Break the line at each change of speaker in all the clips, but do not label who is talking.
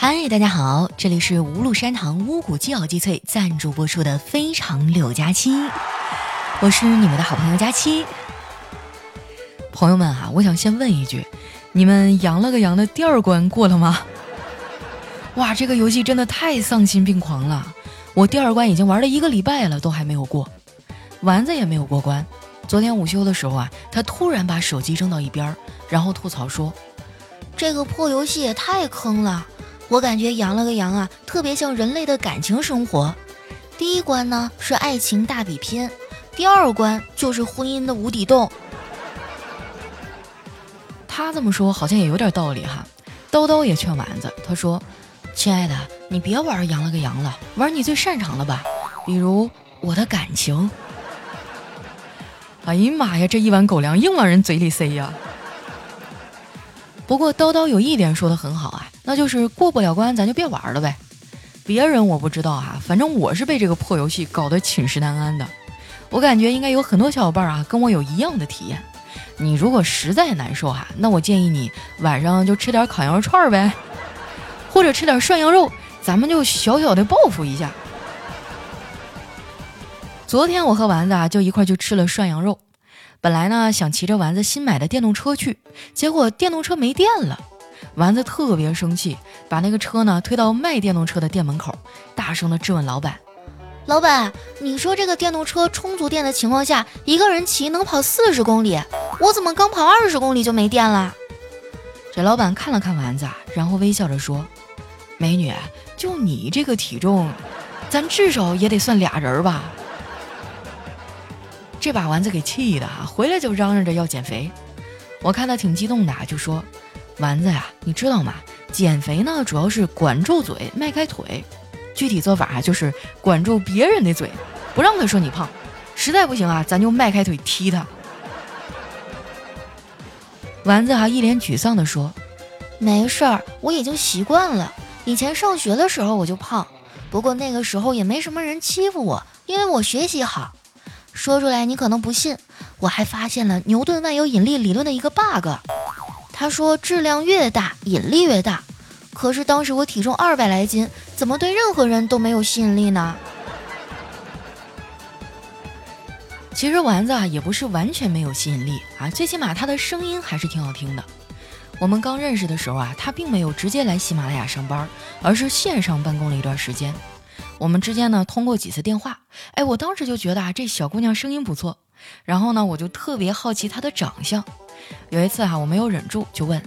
嗨，大家好，这里是无禄山堂乌骨鸡咬鸡脆赞助播出的《非常六加七》，我是你们的好朋友佳期。朋友们啊，我想先问一句，你们羊了个羊的第二关过了吗？哇，这个游戏真的太丧心病狂了！我第二关已经玩了一个礼拜了，都还没有过。丸子也没有过关。昨天午休的时候啊，他突然把手机扔到一边，然后吐槽说：“
这个破游戏也太坑了！我感觉羊了个羊啊，特别像人类的感情生活。第一关呢是爱情大比拼，第二关就是婚姻的无底洞。”
他这么说好像也有点道理哈。叨叨也劝丸子，他说。亲爱的，你别玩羊了个羊了，玩你最擅长的吧，比如我的感情。哎呀妈呀，这一碗狗粮硬往人嘴里塞呀！不过叨叨有一点说的很好啊，那就是过不了关咱就别玩了呗。别人我不知道啊，反正我是被这个破游戏搞得寝食难安的。我感觉应该有很多小伙伴啊跟我有一样的体验。你如果实在难受哈，那我建议你晚上就吃点烤羊肉串呗。或者吃点涮羊肉，咱们就小小的报复一下。昨天我和丸子啊就一块去吃了涮羊肉，本来呢想骑着丸子新买的电动车去，结果电动车没电了，丸子特别生气，把那个车呢推到卖电动车的店门口，大声的质问老板：“
老板，你说这个电动车充足电的情况下，一个人骑能跑四十公里，我怎么刚跑二十公里就没电了？”
这老板看了看丸子，然后微笑着说。美女，就你这个体重，咱至少也得算俩人吧？这把丸子给气的啊，回来就嚷嚷着要减肥。我看他挺激动的，就说：“丸子呀，你知道吗？减肥呢，主要是管住嘴，迈开腿。具体做法啊，就是管住别人的嘴，不让他说你胖。实在不行啊，咱就迈开腿踢他。”丸子还一脸沮丧的说：“
没事儿，我已经习惯了。”以前上学的时候我就胖，不过那个时候也没什么人欺负我，因为我学习好。说出来你可能不信，我还发现了牛顿万有引力理论的一个 bug。他说质量越大，引力越大。可是当时我体重二百来斤，怎么对任何人都没有吸引力呢？
其实丸子啊也不是完全没有吸引力啊，最起码他的声音还是挺好听的。我们刚认识的时候啊，他并没有直接来喜马拉雅上班，而是线上办公了一段时间。我们之间呢通过几次电话，哎，我当时就觉得啊这小姑娘声音不错，然后呢我就特别好奇她的长相。有一次哈，我没有忍住就问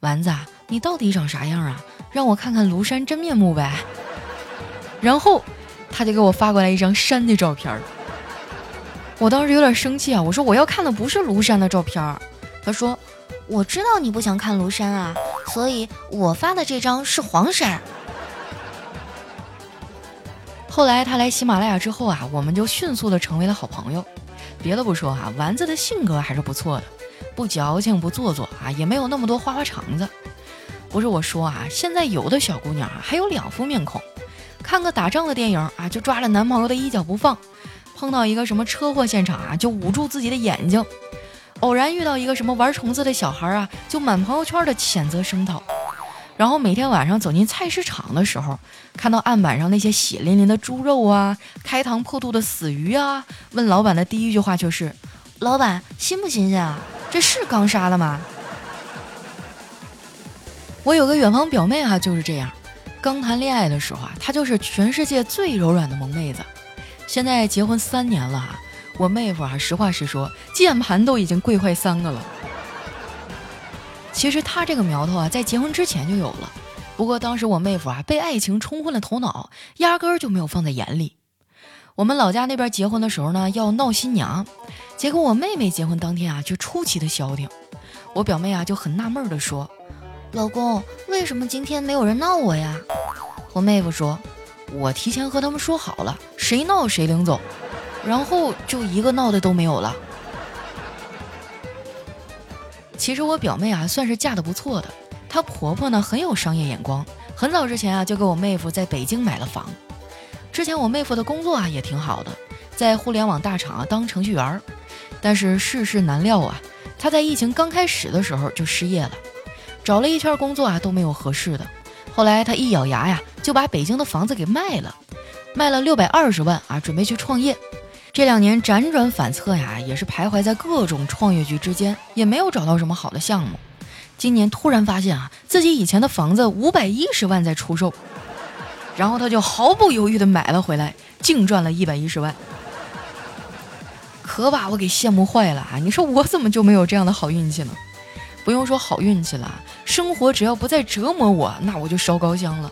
丸子，你到底长啥样啊？让我看看庐山真面目呗。然后他就给我发过来一张山的照片儿。我当时有点生气啊，我说我要看的不是庐山的照片儿。他说。
我知道你不想看庐山啊，所以我发的这张是黄山。
后来他来喜马拉雅之后啊，我们就迅速的成为了好朋友。别的不说哈，丸子的性格还是不错的，不矫情不做作啊，也没有那么多花花肠子。不是我说啊，现在有的小姑娘啊还有两副面孔，看个打仗的电影啊就抓着男朋友的衣角不放，碰到一个什么车祸现场啊就捂住自己的眼睛。偶然遇到一个什么玩虫子的小孩啊，就满朋友圈的谴责声讨。然后每天晚上走进菜市场的时候，看到案板上那些血淋淋的猪肉啊，开膛破肚的死鱼啊，问老板的第一句话就是：“老板新不新鲜啊？这是刚杀的吗？”我有个远房表妹啊，就是这样，刚谈恋爱的时候啊，她就是全世界最柔软的萌妹子，现在结婚三年了啊。我妹夫啊，实话实说，键盘都已经跪坏三个了。其实他这个苗头啊，在结婚之前就有了，不过当时我妹夫啊，被爱情冲昏了头脑，压根儿就没有放在眼里。我们老家那边结婚的时候呢，要闹新娘，结果我妹妹结婚当天啊，却出奇的消停。我表妹啊，就很纳闷的说：“
老公，为什么今天没有人闹我呀？”
我妹夫说：“我提前和他们说好了，谁闹谁领走。”然后就一个闹的都没有了。其实我表妹啊，算是嫁的不错的。她婆婆呢很有商业眼光，很早之前啊就给我妹夫在北京买了房。之前我妹夫的工作啊也挺好的，在互联网大厂啊当程序员。但是世事难料啊，他在疫情刚开始的时候就失业了，找了一圈工作啊都没有合适的，后来他一咬牙呀，就把北京的房子给卖了，卖了六百二十万啊，准备去创业。这两年辗转反侧呀，也是徘徊在各种创业局之间，也没有找到什么好的项目。今年突然发现啊，自己以前的房子五百一十万在出售，然后他就毫不犹豫的买了回来，净赚了一百一十万，可把我给羡慕坏了啊！你说我怎么就没有这样的好运气呢？不用说好运气了，生活只要不再折磨我，那我就烧高香了。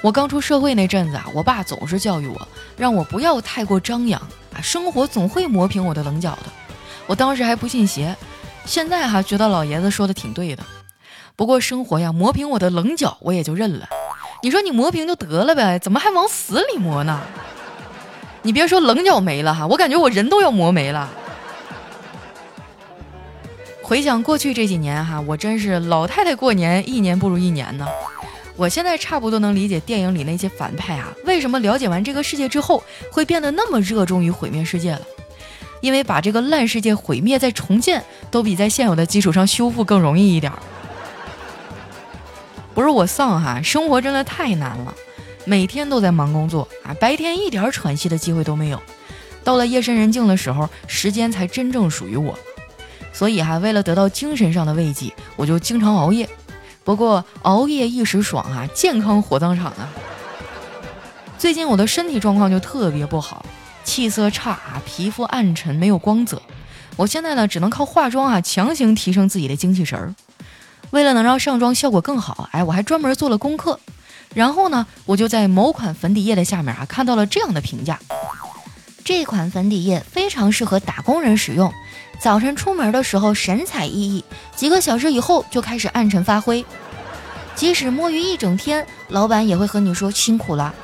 我刚出社会那阵子啊，我爸总是教育我，让我不要太过张扬啊，生活总会磨平我的棱角的。我当时还不信邪，现在哈觉得老爷子说的挺对的。不过生活呀，磨平我的棱角，我也就认了。你说你磨平就得了呗，怎么还往死里磨呢？你别说棱角没了哈，我感觉我人都要磨没了。回想过去这几年哈，我真是老太太过年，一年不如一年呢。我现在差不多能理解电影里那些反派啊，为什么了解完这个世界之后会变得那么热衷于毁灭世界了？因为把这个烂世界毁灭再重建，都比在现有的基础上修复更容易一点儿。不是我丧哈，生活真的太难了，每天都在忙工作啊，白天一点喘息的机会都没有，到了夜深人静的时候，时间才真正属于我。所以哈，为了得到精神上的慰藉，我就经常熬夜。不过熬夜一时爽啊，健康火葬场啊！最近我的身体状况就特别不好，气色差啊，皮肤暗沉，没有光泽。我现在呢，只能靠化妆啊，强行提升自己的精气神儿。为了能让上妆效果更好，哎，我还专门做了功课。然后呢，我就在某款粉底液的下面啊，看到了这样的评价：
这款粉底液非常适合打工人使用。早晨出门的时候神采奕奕，几个小时以后就开始暗沉发灰。即使摸鱼一整天，老板也会和你说辛苦了。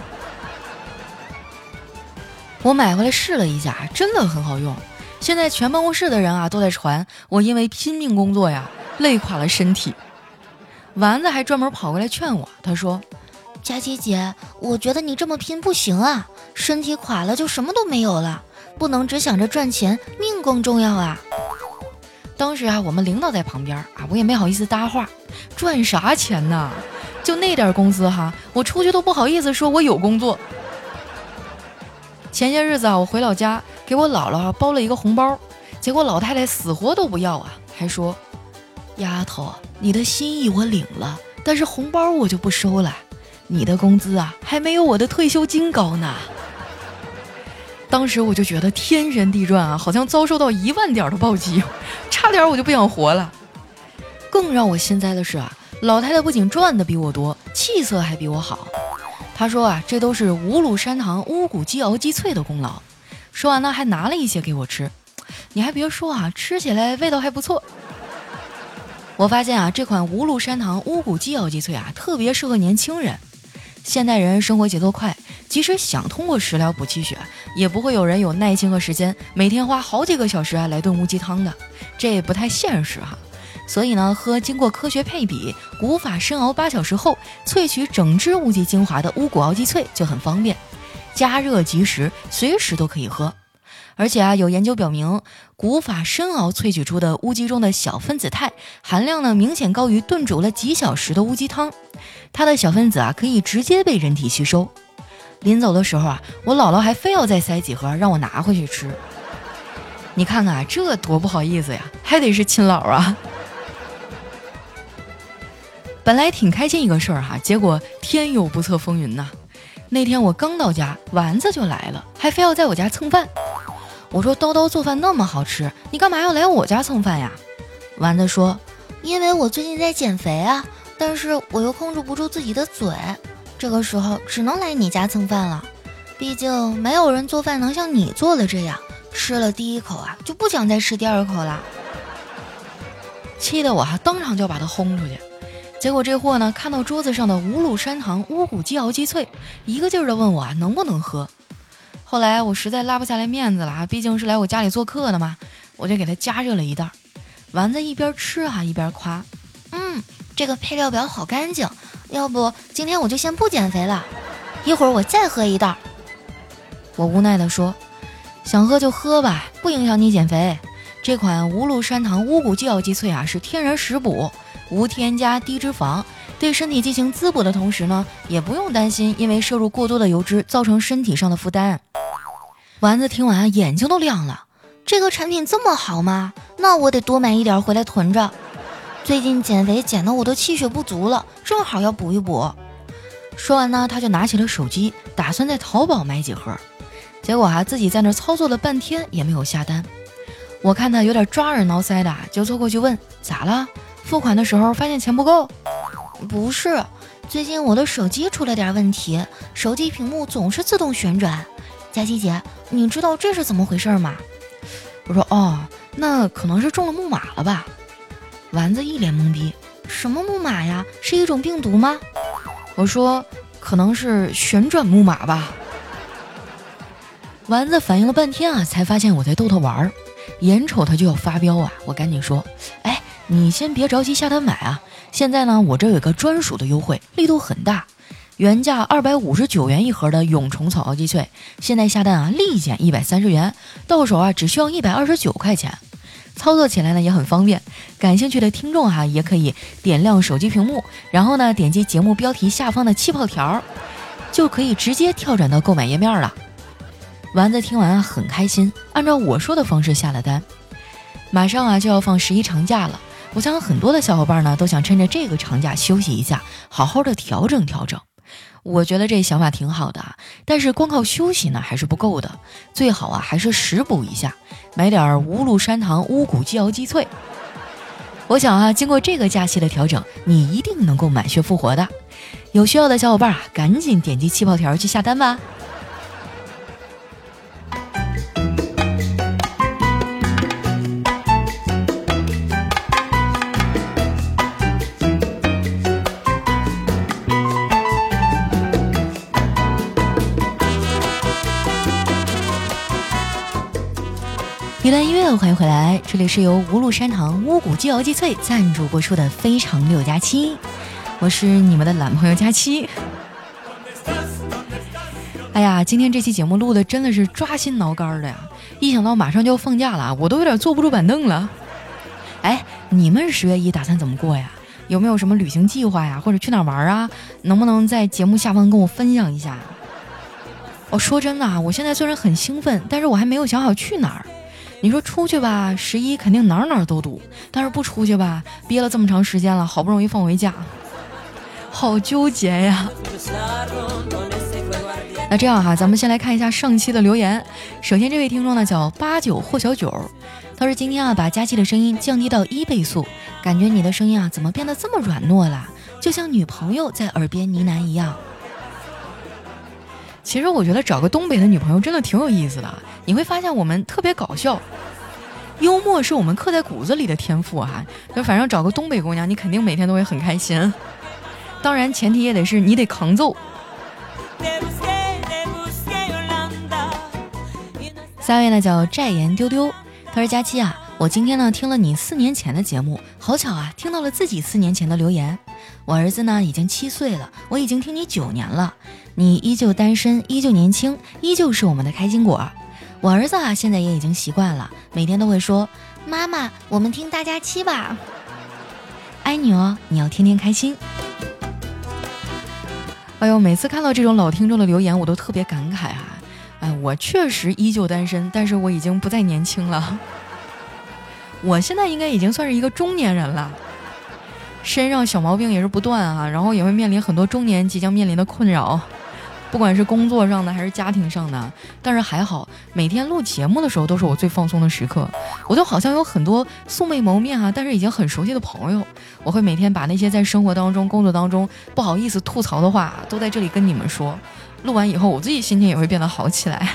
我买回来试了一下，真的很好用。现在全办公室的人啊都在传我因为拼命工作呀累垮了身体。丸子还专门跑过来劝我，他说：“
佳琪姐，我觉得你这么拼不行啊，身体垮了就什么都没有了。”不能只想着赚钱，命更重要啊！
当时啊，我们领导在旁边啊，我也没好意思搭话。赚啥钱呢？就那点工资哈，我出去都不好意思说我有工作。前些日子啊，我回老家给我姥姥包了一个红包，结果老太太死活都不要啊，还说：“丫头，你的心意我领了，但是红包我就不收了。你的工资啊，还没有我的退休金高呢。”当时我就觉得天旋地转啊，好像遭受到一万点的暴击，差点我就不想活了。更让我心塞的是啊，老太太不仅赚的比我多，气色还比我好。她说啊，这都是五鲁山堂乌骨鸡熬鸡脆的功劳。说完呢，还拿了一些给我吃。你还别说啊，吃起来味道还不错。我发现啊，这款五鲁山堂乌骨鸡熬鸡脆啊，特别适合年轻人。现代人生活节奏快。即使想通过食疗补气血，也不会有人有耐心和时间每天花好几个小时啊来炖乌鸡汤的，这也不太现实哈。所以呢，喝经过科学配比、古法深熬八小时后萃取整只乌鸡精华的乌骨熬鸡脆就很方便，加热即食，随时都可以喝。而且啊，有研究表明，古法深熬萃取出的乌鸡中的小分子肽含量呢，明显高于炖煮了几小时的乌鸡汤，它的小分子啊可以直接被人体吸收。临走的时候啊，我姥姥还非要再塞几盒让我拿回去吃。你看看这多不好意思呀，还得是亲姥啊。本来挺开心一个事儿哈，结果天有不测风云呐。那天我刚到家，丸子就来了，还非要在我家蹭饭。我说叨叨做饭那么好吃，你干嘛要来我家蹭饭呀？丸子说，
因为我最近在减肥啊，但是我又控制不住自己的嘴。这个时候只能来你家蹭饭了，毕竟没有人做饭能像你做的这样，吃了第一口啊就不想再吃第二口了。
气得我还当场就要把他轰出去。结果这货呢，看到桌子上的五鲁山堂乌骨鸡熬鸡脆，一个劲儿的问我啊能不能喝。后来我实在拉不下来面子了啊，毕竟是来我家里做客的嘛，我就给他加热了一袋。丸子一边吃啊一边夸，
嗯，这个配料表好干净。要不今天我就先不减肥了，一会儿我再喝一袋。
我无奈地说：“想喝就喝吧，不影响你减肥。这款无禄山堂乌骨鸡熬鸡脆啊，是天然食补，无添加、低脂肪，对身体进行滋补的同时呢，也不用担心因为摄入过多的油脂造成身体上的负担。丸子听完眼睛都亮了，
这个产品这么好吗？那我得多买一点回来囤着。最近减肥减得我都气血不足了，正好要补一补。
说完呢，他就拿起了手机，打算在淘宝买几盒。结果啊，自己在那操作了半天也没有下单。我看他有点抓耳挠腮的，就凑过去问：“咋了？付款的时候发现钱不够？”“
不是，最近我的手机出了点问题，手机屏幕总是自动旋转。”佳琪姐，你知道这是怎么回事吗？
我说：“哦，那可能是中了木马了吧。”丸子一脸懵逼，
什么木马呀？是一种病毒吗？
我说可能是旋转木马吧。丸子反应了半天啊，才发现我在逗他玩儿，眼瞅他就要发飙啊，我赶紧说，哎，你先别着急下单买啊，现在呢，我这有个专属的优惠，力度很大，原价二百五十九元一盒的蛹虫草熬鸡脆，现在下单啊，立减一百三十元，到手啊，只需要一百二十九块钱。操作起来呢也很方便，感兴趣的听众哈也可以点亮手机屏幕，然后呢点击节目标题下方的气泡条，就可以直接跳转到购买页面了。丸子听完啊很开心，按照我说的方式下了单。马上啊就要放十一长假了，我想很多的小伙伴呢都想趁着这个长假休息一下，好好的调整调整。我觉得这想法挺好的，但是光靠休息呢还是不够的，最好啊还是食补一下，买点无鹿山堂乌骨鸡熬鸡脆。我想啊，经过这个假期的调整，你一定能够满血复活的。有需要的小伙伴啊，赶紧点击气泡条去下单吧。段音乐，欢迎回来，这里是由无路山堂乌骨鸡熬鸡脆赞助播出的《非常六加七》，我是你们的懒朋友佳期。哎呀，今天这期节目录的真的是抓心挠肝的呀！一想到马上就要放假了，我都有点坐不住板凳了。哎，你们十月一打算怎么过呀？有没有什么旅行计划呀？或者去哪儿玩啊？能不能在节目下方跟我分享一下？我说真的啊，我现在虽然很兴奋，但是我还没有想好去哪儿。你说出去吧，十一肯定哪哪都堵；但是不出去吧，憋了这么长时间了，好不容易放回假，好纠结呀。那这样哈，咱们先来看一下上期的留言。首先这位听众呢叫八九或小九，他说今天啊把佳期的声音降低到一倍速，感觉你的声音啊怎么变得这么软糯了，就像女朋友在耳边呢喃一样。其实我觉得找个东北的女朋友真的挺有意思的。你会发现我们特别搞笑，幽默是我们刻在骨子里的天赋哈。就反正找个东北姑娘，你肯定每天都会很开心。当然前提也得是你得扛揍。下位呢叫债言丢丢，他说佳期啊，我今天呢听了你四年前的节目，好巧啊，听到了自己四年前的留言。我儿子呢已经七岁了，我已经听你九年了，你依旧单身，依旧年轻，依旧是我们的开心果。我儿子啊，现在也已经习惯了，每天都会说：“妈妈，我们听大家期吧。”爱你哦，你要天天开心。哎呦，每次看到这种老听众的留言，我都特别感慨啊！哎，我确实依旧单身，但是我已经不再年轻了。我现在应该已经算是一个中年人了，身上小毛病也是不断啊，然后也会面临很多中年即将面临的困扰。不管是工作上的还是家庭上的，但是还好，每天录节目的时候都是我最放松的时刻。我就好像有很多素未谋面啊，但是已经很熟悉的朋友，我会每天把那些在生活当中、工作当中不好意思吐槽的话，都在这里跟你们说。录完以后，我自己心情也会变得好起来。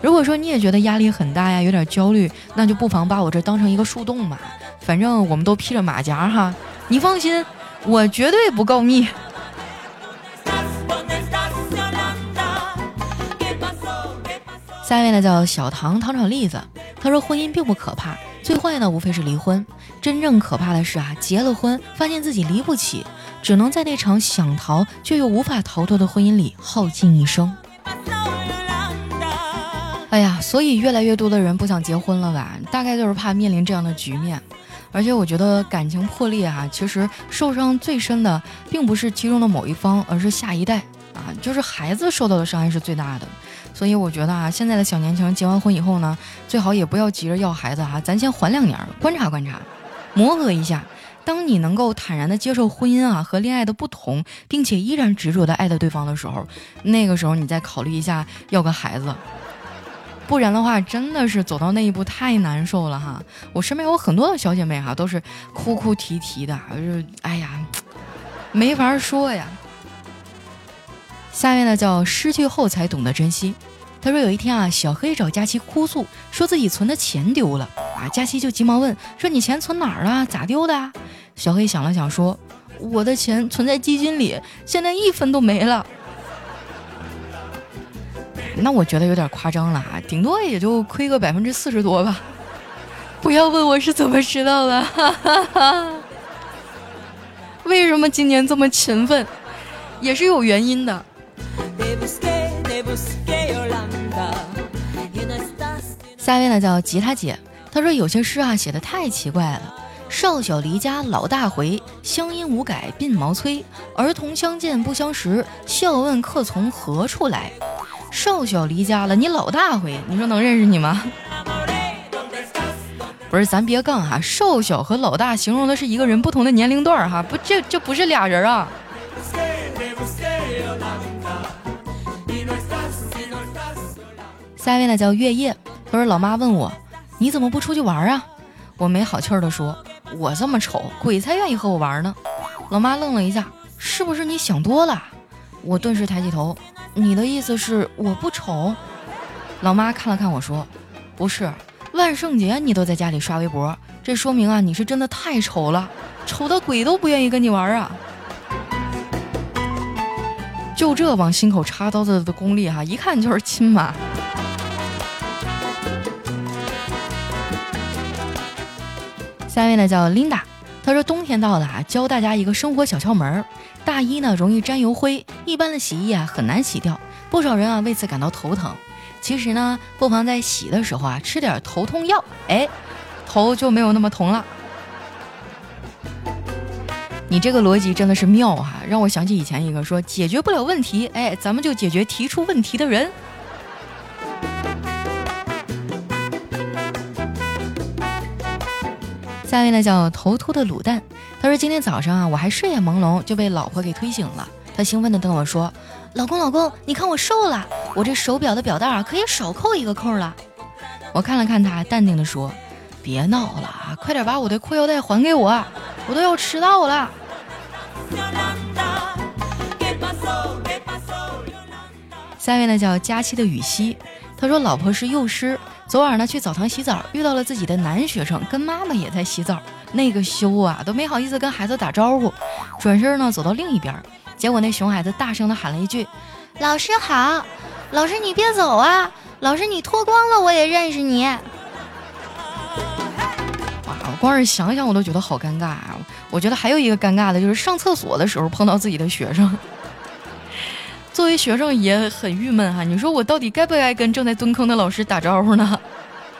如果说你也觉得压力很大呀，有点焦虑，那就不妨把我这当成一个树洞嘛。反正我们都披着马甲哈，你放心，我绝对不告密。下一位呢叫小唐糖炒栗子，他说婚姻并不可怕，最坏呢无非是离婚，真正可怕的是啊结了婚发现自己离不起，只能在那场想逃却又无法逃脱的婚姻里耗尽一生。哎呀，所以越来越多的人不想结婚了吧？大概就是怕面临这样的局面。而且我觉得感情破裂啊，其实受伤最深的并不是其中的某一方，而是下一代啊，就是孩子受到的伤害是最大的。所以我觉得啊，现在的小年轻结完婚以后呢，最好也不要急着要孩子哈，咱先缓两年，观察观察，磨合一下。当你能够坦然的接受婚姻啊和恋爱的不同，并且依然执着的爱着对方的时候，那个时候你再考虑一下要个孩子。不然的话，真的是走到那一步太难受了哈。我身边有很多的小姐妹哈，都是哭哭啼啼的，就是哎呀，没法说呀。下面呢叫失去后才懂得珍惜。他说有一天啊，小黑找佳琪哭诉，说自己存的钱丢了啊。佳琪就急忙问说：“你钱存哪儿了？咋丢的？”小黑想了想说：“我的钱存在基金里，现在一分都没了。”那我觉得有点夸张了啊，顶多也就亏个百分之四十多吧。不要问我是怎么知道的，哈哈哈为什么今年这么勤奋，也是有原因的。下一位呢叫吉他姐，她说有些诗啊写的太奇怪了。少小离家老大回，乡音无改鬓毛衰。儿童相见不相识，笑问客从何处来。少小离家了，你老大回，你说能认识你吗？不是，咱别杠哈，少小和老大形容的是一个人不同的年龄段哈，不，这这不是俩人啊。下一位呢叫月夜。他说：“老妈问我，你怎么不出去玩啊？”我没好气儿的说：“我这么丑，鬼才愿意和我玩呢。”老妈愣了一下：“是不是你想多了？”我顿时抬起头：“你的意思是我不丑？”老妈看了看我说：“不是，万圣节你都在家里刷微博，这说明啊你是真的太丑了，丑的鬼都不愿意跟你玩啊！就这往心口插刀子的功力哈，一看就是亲妈。”下一位呢叫 Linda，他说冬天到了啊，教大家一个生活小窍门儿。大衣呢容易沾油灰，一般的洗衣啊很难洗掉，不少人啊为此感到头疼。其实呢，不妨在洗的时候啊吃点头痛药，哎，头就没有那么疼了。你这个逻辑真的是妙哈，让我想起以前一个说解决不了问题，哎，咱们就解决提出问题的人。下一位呢叫头秃的卤蛋，他说今天早上啊我还睡眼朦胧就被老婆给推醒了，他兴奋的跟我说：“老公老公，你看我瘦了，我这手表的表带啊可以少扣一个扣了。”我看了看他，淡定的说：“别闹了啊，快点把我的裤腰带还给我，我都要迟到了。”下一位呢叫佳期的雨熙，他说老婆是幼师。昨晚呢，去澡堂洗澡，遇到了自己的男学生，跟妈妈也在洗澡，那个羞啊，都没好意思跟孩子打招呼。转身呢，走到另一边，结果那熊孩子大声的喊了一句：“老师好，老师你别走啊，老师你脱光了我也认识你。”哇，我光是想想我都觉得好尴尬啊！我觉得还有一个尴尬的就是上厕所的时候碰到自己的学生。作为学生也很郁闷哈，你说我到底该不该跟正在蹲坑的老师打招呼呢？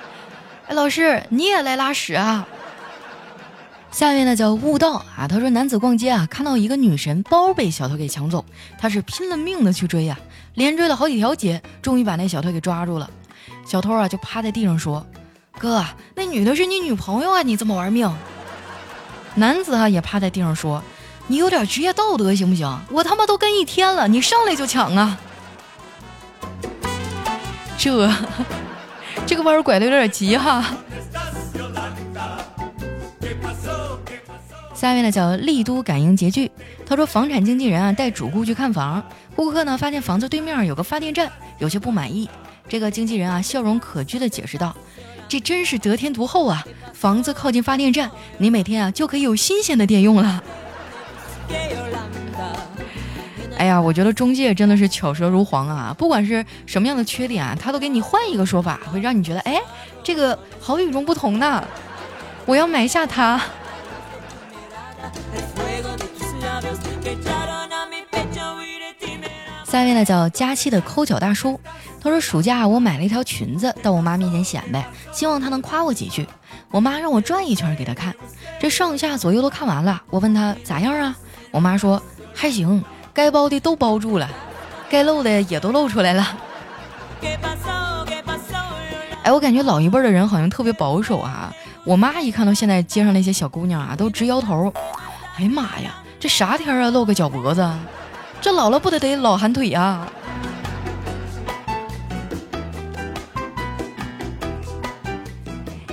哎，老师你也来拉屎啊？下面呢叫悟道啊，他说男子逛街啊，看到一个女神包被小偷给抢走，他是拼了命的去追呀，连追了好几条街，终于把那小偷给抓住了。小偷啊就趴在地上说：“哥，那女的是你女朋友啊，你这么玩命？”男子啊也趴在地上说。你有点职业道德行不行？我他妈都跟一天了，你上来就抢啊！这 这个弯拐的有点急哈。下面呢叫丽都感应洁具，他说房产经纪人啊带主顾去看房，顾客呢发现房子对面有个发电站，有些不满意。这个经纪人啊笑容可掬的解释道：“这真是得天独厚啊！房子靠近发电站，你每天啊就可以有新鲜的电用了。”哎呀，我觉得中介真的是巧舌如簧啊！不管是什么样的缺点啊，他都给你换一个说法，会让你觉得哎，这个好与众不同呢。我要买下它。下一位呢叫佳期的抠脚大叔，他说暑假我买了一条裙子到我妈面前显摆，希望她能夸我几句。我妈让我转一圈给她看，这上下左右都看完了。我问她咋样啊？我妈说还行，该包的都包住了，该露的也都露出来了。哎，我感觉老一辈的人好像特别保守啊。我妈一看到现在街上那些小姑娘啊，都直摇头。哎呀妈呀，这啥天啊，露个脚脖子，这老了不得得老寒腿啊？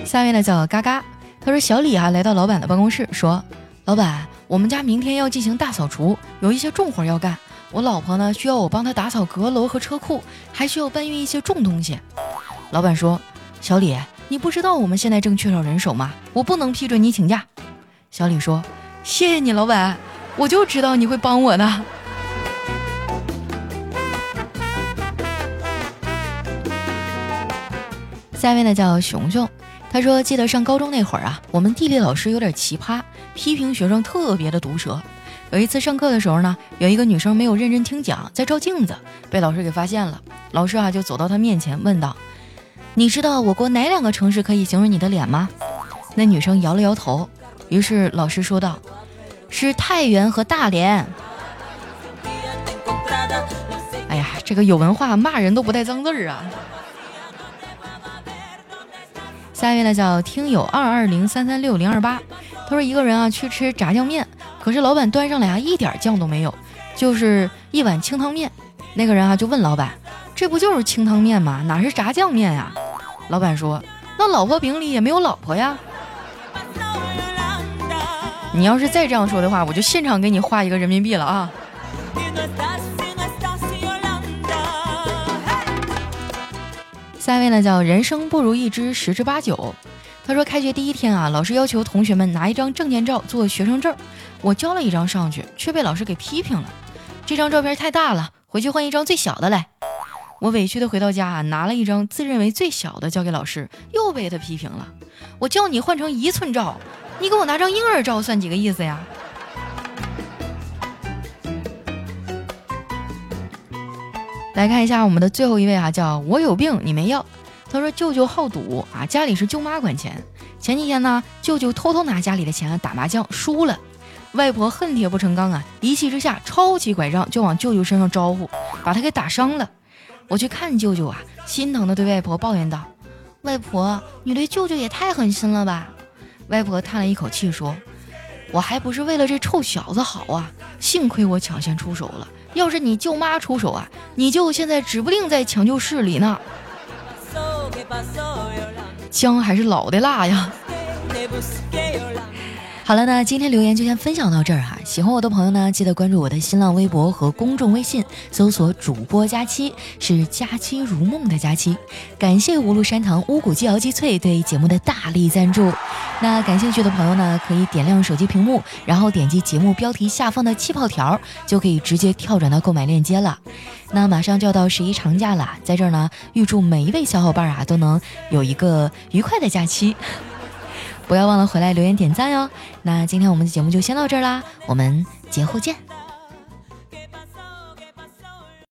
下面呢叫嘎嘎，他说小李啊来到老板的办公室说，老板，我们家明天要进行大扫除，有一些重活要干。我老婆呢需要我帮她打扫阁楼和车库，还需要搬运一些重东西。老板说，小李，你不知道我们现在正缺少人手吗？我不能批准你请假。小李说，谢谢你，老板，我就知道你会帮我的。下面呢叫熊熊。他说：“记得上高中那会儿啊，我们地理老师有点奇葩，批评学生特别的毒舌。有一次上课的时候呢，有一个女生没有认真听讲，在照镜子，被老师给发现了。老师啊就走到她面前问道：‘你知道我国哪两个城市可以形容你的脸吗？’那女生摇了摇头。于是老师说道：‘是太原和大连。’哎呀，这个有文化骂人都不带脏字儿啊。”下一位呢叫听友二二零三三六零二八，他说一个人啊去吃炸酱面，可是老板端上来啊一点酱都没有，就是一碗清汤面。那个人啊就问老板，这不就是清汤面吗？哪是炸酱面呀？老板说，那老婆饼里也没有老婆呀。你要是再这样说的话，我就现场给你画一个人民币了啊。下一位呢叫人生不如意之十之八九，他说开学第一天啊，老师要求同学们拿一张证件照做学生证，我交了一张上去，却被老师给批评了。这张照片太大了，回去换一张最小的来。我委屈的回到家啊，拿了一张自认为最小的交给老师，又被他批评了。我叫你换成一寸照，你给我拿张婴儿照算几个意思呀？来看一下我们的最后一位啊，叫我有病你没药。他说舅舅好赌啊，家里是舅妈管钱。前几天呢，舅舅偷偷拿家里的钱打麻将输了，外婆恨铁不成钢啊，一气之下抄起拐杖就往舅舅身上招呼，把他给打伤了。我去看舅舅啊，心疼的对外婆抱怨道：“
外婆，你对舅舅也太狠心了吧？”
外婆叹了一口气说：“我还不是为了这臭小子好啊，幸亏我抢先出手了。”要是你舅妈出手啊，你舅现在指不定在抢救室里呢。姜还是老的辣呀。好了，那今天留言就先分享到这儿哈。喜欢我的朋友呢，记得关注我的新浪微博和公众微信，搜索主播佳期，是佳期如梦的佳期。感谢无路山堂乌骨鸡熬鸡脆对节目的大力赞助。那感兴趣的朋友呢，可以点亮手机屏幕，然后点击节目标题下方的气泡条，就可以直接跳转到购买链接了。那马上就要到十一长假了，在这儿呢，预祝每一位小伙伴啊都能有一个愉快的假期。不要忘了回来留言点赞哟。那今天我们的节目就先到这儿啦，我们节后见。